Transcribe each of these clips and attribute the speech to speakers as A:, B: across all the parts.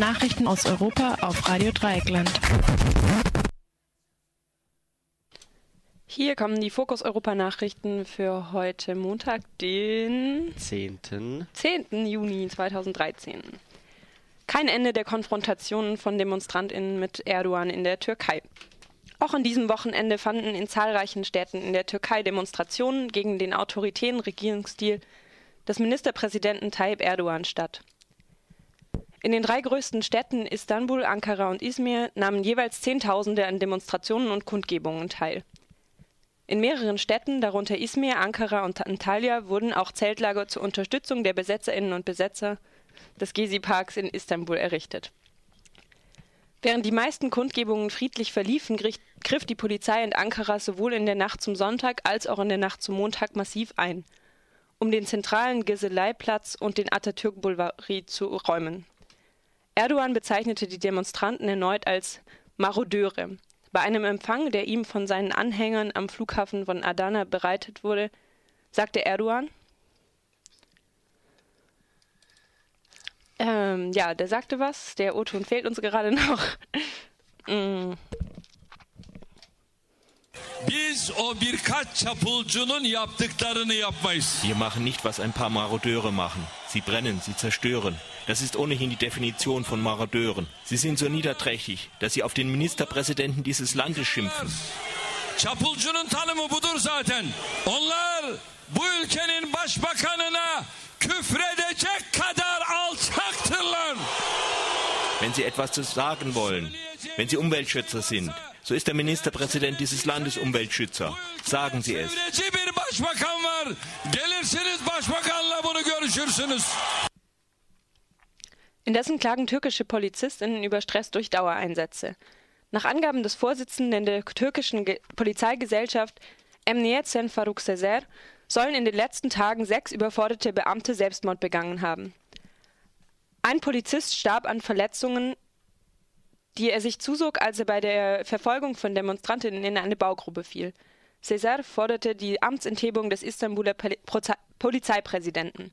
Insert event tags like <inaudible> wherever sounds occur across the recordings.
A: Nachrichten aus Europa auf Radio Dreieckland.
B: Hier kommen die Fokus Europa Nachrichten für heute Montag, den
C: 10.
B: 10. Juni 2013. Kein Ende der Konfrontationen von DemonstrantInnen mit Erdogan in der Türkei. Auch an diesem Wochenende fanden in zahlreichen Städten in der Türkei Demonstrationen gegen den autoritären Regierungsstil des Ministerpräsidenten Tayyip Erdogan statt. In den drei größten Städten Istanbul, Ankara und Izmir nahmen jeweils Zehntausende an Demonstrationen und Kundgebungen teil. In mehreren Städten, darunter Izmir, Ankara und Antalya, wurden auch Zeltlager zur Unterstützung der Besetzerinnen und Besetzer des Gezi-Parks in Istanbul errichtet. Während die meisten Kundgebungen friedlich verliefen, griff die Polizei in Ankara sowohl in der Nacht zum Sonntag als auch in der Nacht zum Montag massiv ein, um den zentralen Giseleiplatz und den Atatürk-Boulevard zu räumen. Erdogan bezeichnete die Demonstranten erneut als Marodeure. Bei einem Empfang, der ihm von seinen Anhängern am Flughafen von Adana bereitet wurde, sagte Erdogan, ähm, ja, der sagte was, der O-Ton fehlt uns gerade <laughs> noch. mm.
D: Wir machen nicht, was ein paar Marodeure machen. Sie brennen, sie zerstören. Das ist ohnehin die Definition von Marodeuren. Sie sind so niederträchtig, dass sie auf den Ministerpräsidenten dieses Landes schimpfen.
E: Çapulcunun tanımı budur zaten. Onlar bu ülkenin başbakanına küfredecek kadar alçaktırlar.
D: Wenn sie etwas zu sagen wollen, wenn sie Umweltschützer sind, so ist der Ministerpräsident dieses Landes Umweltschützer. Sagen Sie es.
E: Başbakan var. Gelirsiniz başbakanla.
B: Indessen klagen türkische PolizistInnen über Stress durch Dauereinsätze. Nach Angaben des Vorsitzenden der türkischen Ge Polizeigesellschaft Emniyet Sen Faruk Sezer sollen in den letzten Tagen sechs überforderte Beamte Selbstmord begangen haben. Ein Polizist starb an Verletzungen, die er sich zusog, als er bei der Verfolgung von Demonstrantinnen in eine Baugruppe fiel. Cesar forderte die Amtsenthebung des Istanbuler Polizeipräsidenten.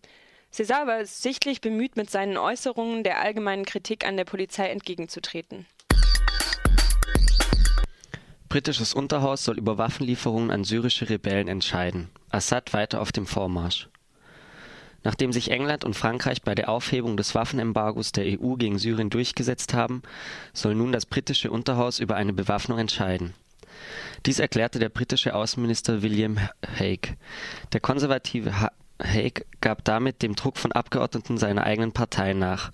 B: Cesar war sichtlich bemüht, mit seinen Äußerungen der allgemeinen Kritik an der Polizei entgegenzutreten.
C: Britisches Unterhaus soll über Waffenlieferungen an syrische Rebellen entscheiden. Assad weiter auf dem Vormarsch. Nachdem sich England und Frankreich bei der Aufhebung des Waffenembargos der EU gegen Syrien durchgesetzt haben, soll nun das britische Unterhaus über eine Bewaffnung entscheiden. Dies erklärte der britische Außenminister William Hague. Der konservative ha Hague gab damit dem Druck von Abgeordneten seiner eigenen Partei nach.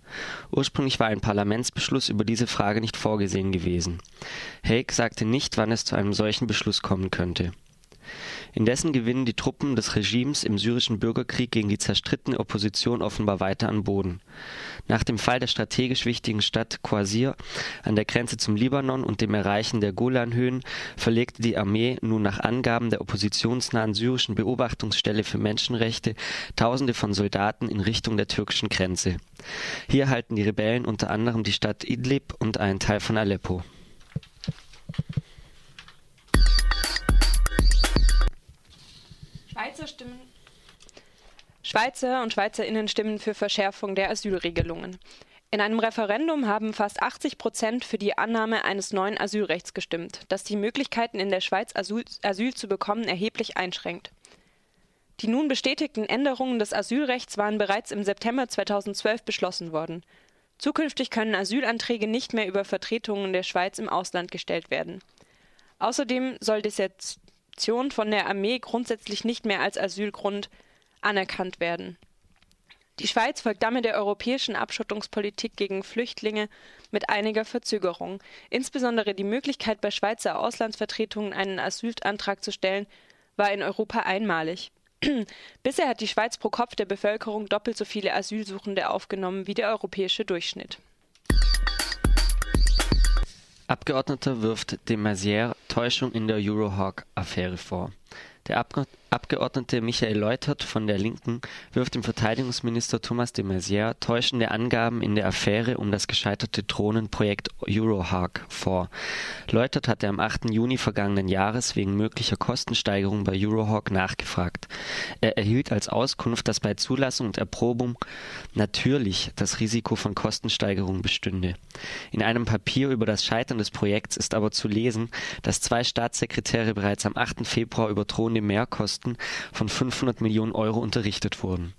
C: Ursprünglich war ein Parlamentsbeschluss über diese Frage nicht vorgesehen gewesen. Hague sagte nicht, wann es zu einem solchen Beschluss kommen könnte. Indessen gewinnen die Truppen des Regimes im syrischen Bürgerkrieg gegen die zerstrittene Opposition offenbar weiter an Boden. Nach dem Fall der strategisch wichtigen Stadt Qasir an der Grenze zum Libanon und dem Erreichen der Golanhöhen verlegte die Armee nun nach Angaben der oppositionsnahen syrischen Beobachtungsstelle für Menschenrechte Tausende von Soldaten in Richtung der türkischen Grenze. Hier halten die Rebellen unter anderem die Stadt Idlib und einen Teil von Aleppo.
B: Schweizer und Schweizerinnen stimmen für Verschärfung der Asylregelungen. In einem Referendum haben fast 80 Prozent für die Annahme eines neuen Asylrechts gestimmt, das die Möglichkeiten in der Schweiz Asyl, Asyl zu bekommen erheblich einschränkt. Die nun bestätigten Änderungen des Asylrechts waren bereits im September 2012 beschlossen worden. Zukünftig können Asylanträge nicht mehr über Vertretungen der Schweiz im Ausland gestellt werden. Außerdem soll Desertion von der Armee grundsätzlich nicht mehr als Asylgrund anerkannt werden. Die Schweiz folgt damit der europäischen Abschottungspolitik gegen Flüchtlinge mit einiger Verzögerung. Insbesondere die Möglichkeit, bei Schweizer Auslandsvertretungen einen Asylantrag zu stellen, war in Europa einmalig. <clears throat> Bisher hat die Schweiz pro Kopf der Bevölkerung doppelt so viele Asylsuchende aufgenommen wie der europäische Durchschnitt.
C: Abgeordneter wirft de Maizière Täuschung in der Eurohawk-Affäre vor. Der Abgeordnete Michael Leutert von der Linken wirft dem Verteidigungsminister Thomas de Maizière täuschende Angaben in der Affäre um das gescheiterte Drohnenprojekt Eurohawk vor. Leutert hatte am 8. Juni vergangenen Jahres wegen möglicher Kostensteigerung bei Eurohawk nachgefragt. Er erhielt als Auskunft, dass bei Zulassung und Erprobung natürlich das Risiko von Kostensteigerung bestünde. In einem Papier über das Scheitern des Projekts ist aber zu lesen, dass zwei Staatssekretäre bereits am 8. Februar über drohende Mehrkosten Kosten von 500 Millionen Euro unterrichtet wurden.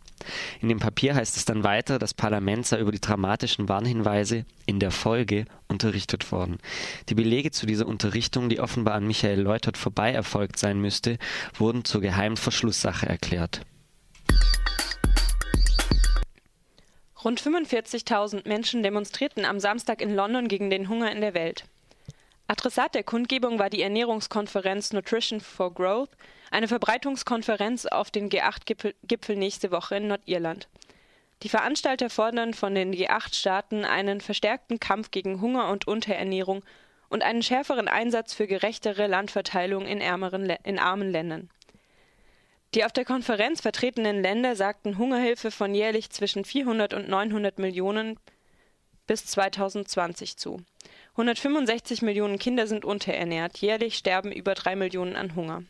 C: In dem Papier heißt es dann weiter, das Parlament sei über die dramatischen Warnhinweise in der Folge unterrichtet worden. Die Belege zu dieser Unterrichtung, die offenbar an Michael Leutert vorbei erfolgt sein müsste, wurden zur geheimen Verschlusssache erklärt.
B: Rund 45.000 Menschen demonstrierten am Samstag in London gegen den Hunger in der Welt. Adressat der Kundgebung war die Ernährungskonferenz Nutrition for Growth, eine Verbreitungskonferenz auf den G8-Gipfel nächste Woche in Nordirland. Die Veranstalter fordern von den G8-Staaten einen verstärkten Kampf gegen Hunger und Unterernährung und einen schärferen Einsatz für gerechtere Landverteilung in, ärmeren, in armen Ländern. Die auf der Konferenz vertretenen Länder sagten Hungerhilfe von jährlich zwischen 400 und 900 Millionen bis 2020 zu. 165 Millionen Kinder sind unterernährt. Jährlich sterben über drei Millionen an Hunger.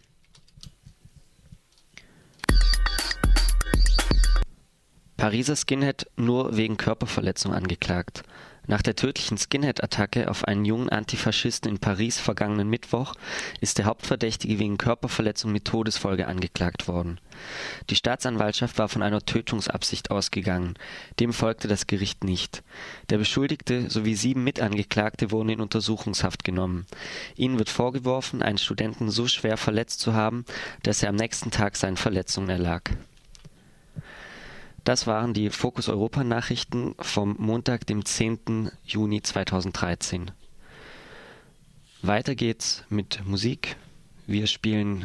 C: Pariser Skinhead nur wegen Körperverletzung angeklagt. Nach der tödlichen Skinhead-Attacke auf einen jungen Antifaschisten in Paris vergangenen Mittwoch ist der Hauptverdächtige wegen Körperverletzung mit Todesfolge angeklagt worden. Die Staatsanwaltschaft war von einer Tötungsabsicht ausgegangen. Dem folgte das Gericht nicht. Der Beschuldigte sowie sieben Mitangeklagte wurden in Untersuchungshaft genommen. Ihnen wird vorgeworfen, einen Studenten so schwer verletzt zu haben, dass er am nächsten Tag seinen Verletzungen erlag. Das waren die Fokus Europa Nachrichten vom Montag, dem 10. Juni 2013. Weiter geht's mit Musik. Wir spielen